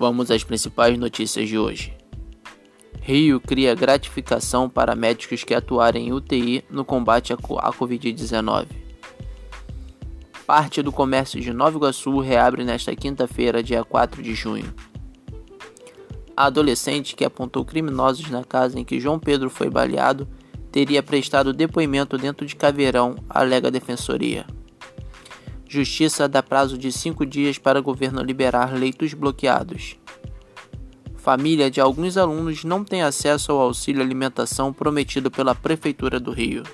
Vamos às principais notícias de hoje. Rio cria gratificação para médicos que atuarem em UTI no combate à Covid-19. Parte do comércio de Nova Iguaçu reabre nesta quinta-feira, dia 4 de junho. A adolescente que apontou criminosos na casa em que João Pedro foi baleado teria prestado depoimento dentro de caveirão, alega a defensoria. Justiça dá prazo de cinco dias para governo liberar leitos bloqueados. Família de alguns alunos não tem acesso ao auxílio alimentação prometido pela Prefeitura do Rio.